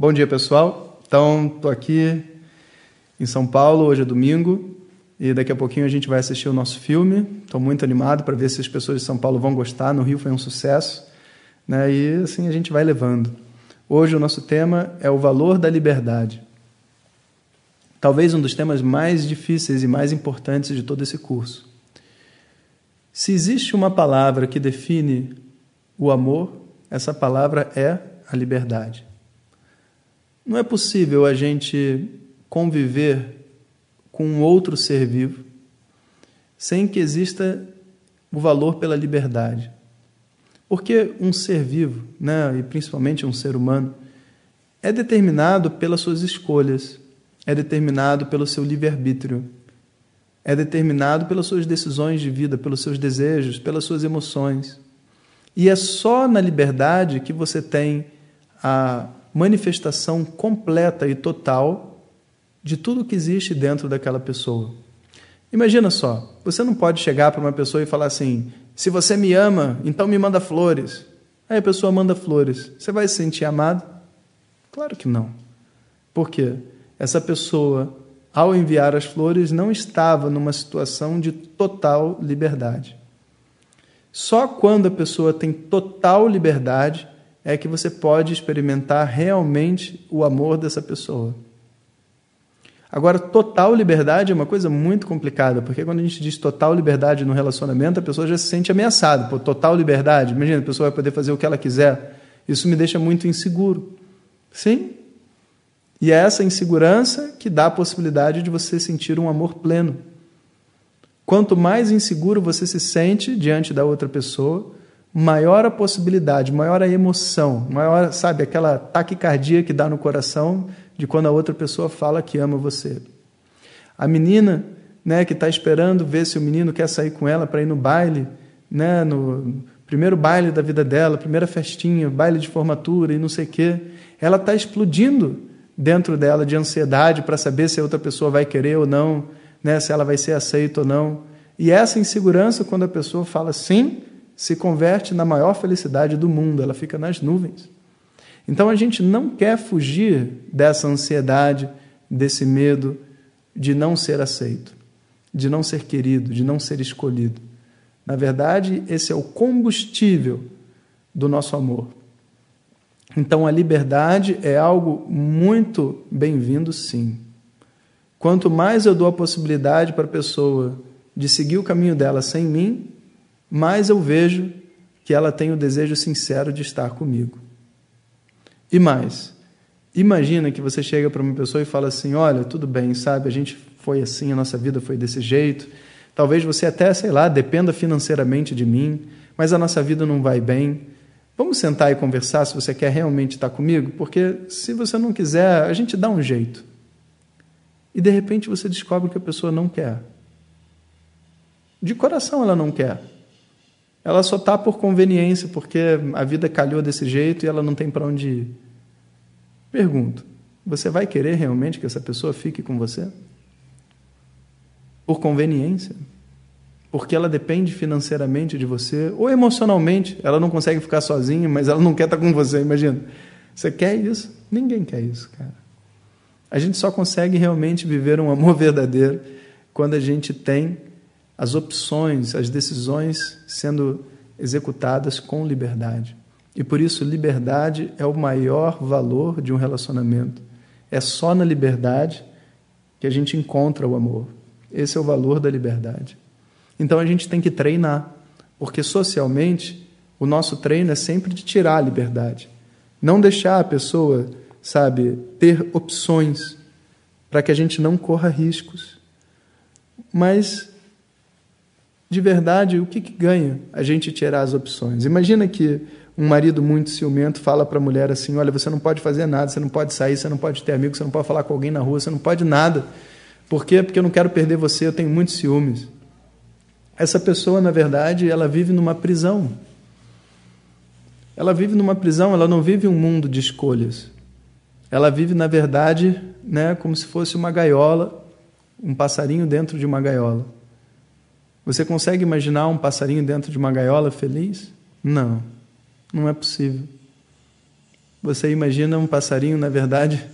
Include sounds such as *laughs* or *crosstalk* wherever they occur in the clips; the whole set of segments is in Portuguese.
Bom dia, pessoal. Então, estou aqui em São Paulo, hoje é domingo, e daqui a pouquinho a gente vai assistir o nosso filme. Estou muito animado para ver se as pessoas de São Paulo vão gostar. No Rio foi um sucesso, né? E assim a gente vai levando. Hoje o nosso tema é o valor da liberdade. Talvez um dos temas mais difíceis e mais importantes de todo esse curso. Se existe uma palavra que define o amor, essa palavra é a liberdade. Não é possível a gente conviver com outro ser vivo sem que exista o valor pela liberdade. Porque um ser vivo, né, e principalmente um ser humano, é determinado pelas suas escolhas, é determinado pelo seu livre-arbítrio é determinado pelas suas decisões de vida, pelos seus desejos, pelas suas emoções. E é só na liberdade que você tem a manifestação completa e total de tudo que existe dentro daquela pessoa. Imagina só, você não pode chegar para uma pessoa e falar assim: se você me ama, então me manda flores. Aí a pessoa manda flores. Você vai se sentir amado? Claro que não. Por quê? Essa pessoa ao enviar as flores, não estava numa situação de total liberdade. Só quando a pessoa tem total liberdade é que você pode experimentar realmente o amor dessa pessoa. Agora, total liberdade é uma coisa muito complicada, porque quando a gente diz total liberdade no relacionamento, a pessoa já se sente ameaçada. Por total liberdade, imagina, a pessoa vai poder fazer o que ela quiser. Isso me deixa muito inseguro. Sim, e é essa insegurança que dá a possibilidade de você sentir um amor pleno. Quanto mais inseguro você se sente diante da outra pessoa, maior a possibilidade, maior a emoção, maior, sabe, aquela taquicardia que dá no coração de quando a outra pessoa fala que ama você. A menina, né, que está esperando ver se o menino quer sair com ela para ir no baile, né, no primeiro baile da vida dela, primeira festinha, baile de formatura e não sei o quê, ela está explodindo dentro dela de ansiedade para saber se a outra pessoa vai querer ou não, né, se ela vai ser aceita ou não. E essa insegurança, quando a pessoa fala sim, se converte na maior felicidade do mundo, ela fica nas nuvens. Então a gente não quer fugir dessa ansiedade, desse medo de não ser aceito, de não ser querido, de não ser escolhido. Na verdade, esse é o combustível do nosso amor. Então a liberdade é algo muito bem-vindo, sim. Quanto mais eu dou a possibilidade para a pessoa de seguir o caminho dela sem mim, mais eu vejo que ela tem o desejo sincero de estar comigo. E mais, imagina que você chega para uma pessoa e fala assim: Olha, tudo bem, sabe, a gente foi assim, a nossa vida foi desse jeito. Talvez você até, sei lá, dependa financeiramente de mim, mas a nossa vida não vai bem. Vamos sentar e conversar se você quer realmente estar comigo? Porque se você não quiser, a gente dá um jeito. E de repente você descobre que a pessoa não quer. De coração ela não quer. Ela só está por conveniência, porque a vida calhou desse jeito e ela não tem para onde ir. Pergunto: você vai querer realmente que essa pessoa fique com você? Por conveniência? porque ela depende financeiramente de você ou emocionalmente. Ela não consegue ficar sozinha, mas ela não quer estar com você, imagina. Você quer isso? Ninguém quer isso, cara. A gente só consegue realmente viver um amor *laughs* verdadeiro quando a gente tem as opções, as decisões sendo executadas com liberdade. E por isso, liberdade é o maior valor de um relacionamento. É só na liberdade que a gente encontra o amor. Esse é o valor da liberdade. Então a gente tem que treinar, porque socialmente o nosso treino é sempre de tirar a liberdade. Não deixar a pessoa, sabe, ter opções para que a gente não corra riscos. Mas, de verdade, o que, que ganha a gente tirar as opções? Imagina que um marido muito ciumento fala para a mulher assim: Olha, você não pode fazer nada, você não pode sair, você não pode ter amigos, você não pode falar com alguém na rua, você não pode nada. Por quê? Porque eu não quero perder você, eu tenho muitos ciúmes. Essa pessoa, na verdade, ela vive numa prisão. Ela vive numa prisão, ela não vive um mundo de escolhas. Ela vive, na verdade, né, como se fosse uma gaiola, um passarinho dentro de uma gaiola. Você consegue imaginar um passarinho dentro de uma gaiola feliz? Não, não é possível. Você imagina um passarinho, na verdade,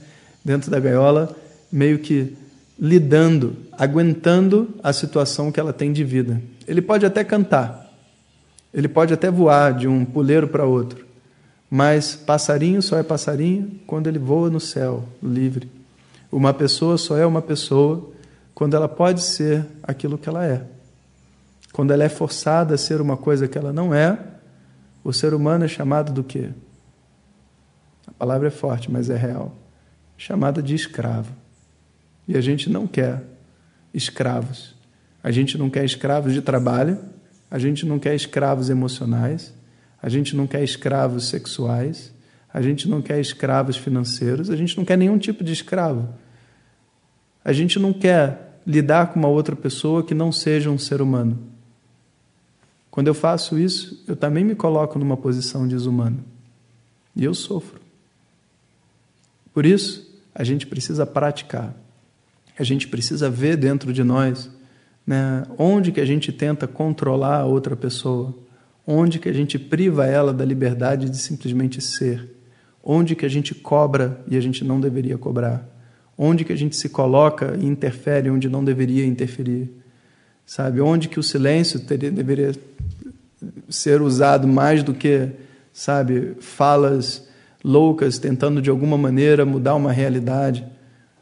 dentro da gaiola, meio que lidando, aguentando a situação que ela tem de vida. Ele pode até cantar, ele pode até voar de um puleiro para outro, mas passarinho só é passarinho quando ele voa no céu, livre. Uma pessoa só é uma pessoa quando ela pode ser aquilo que ela é. Quando ela é forçada a ser uma coisa que ela não é, o ser humano é chamado do quê? A palavra é forte, mas é real. Chamada de escravo. E a gente não quer escravos. A gente não quer escravos de trabalho, a gente não quer escravos emocionais, a gente não quer escravos sexuais, a gente não quer escravos financeiros, a gente não quer nenhum tipo de escravo. A gente não quer lidar com uma outra pessoa que não seja um ser humano. Quando eu faço isso, eu também me coloco numa posição desumana. E eu sofro. Por isso, a gente precisa praticar a gente precisa ver dentro de nós né, onde que a gente tenta controlar a outra pessoa, onde que a gente priva ela da liberdade de simplesmente ser, onde que a gente cobra e a gente não deveria cobrar, onde que a gente se coloca e interfere onde não deveria interferir, sabe? Onde que o silêncio teria, deveria ser usado mais do que, sabe, falas loucas tentando de alguma maneira mudar uma realidade.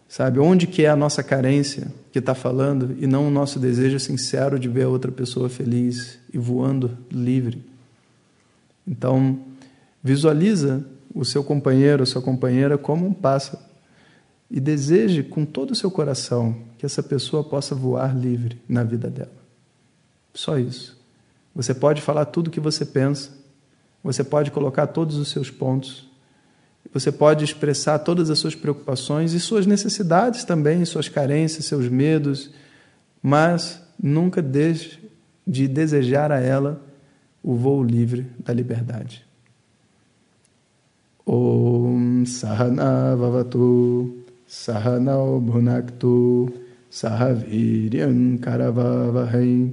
Sabe, onde que é a nossa carência que está falando e não o nosso desejo sincero de ver a outra pessoa feliz e voando livre. Então, visualiza o seu companheiro, a sua companheira como um pássaro e deseje com todo o seu coração que essa pessoa possa voar livre na vida dela. Só isso. Você pode falar tudo o que você pensa, você pode colocar todos os seus pontos, você pode expressar todas as suas preocupações e suas necessidades também, suas carências, seus medos, mas nunca deixe de desejar a ela o voo livre da liberdade. Om Sahana Vavatu Sahanao Bhunaktu Karavavahai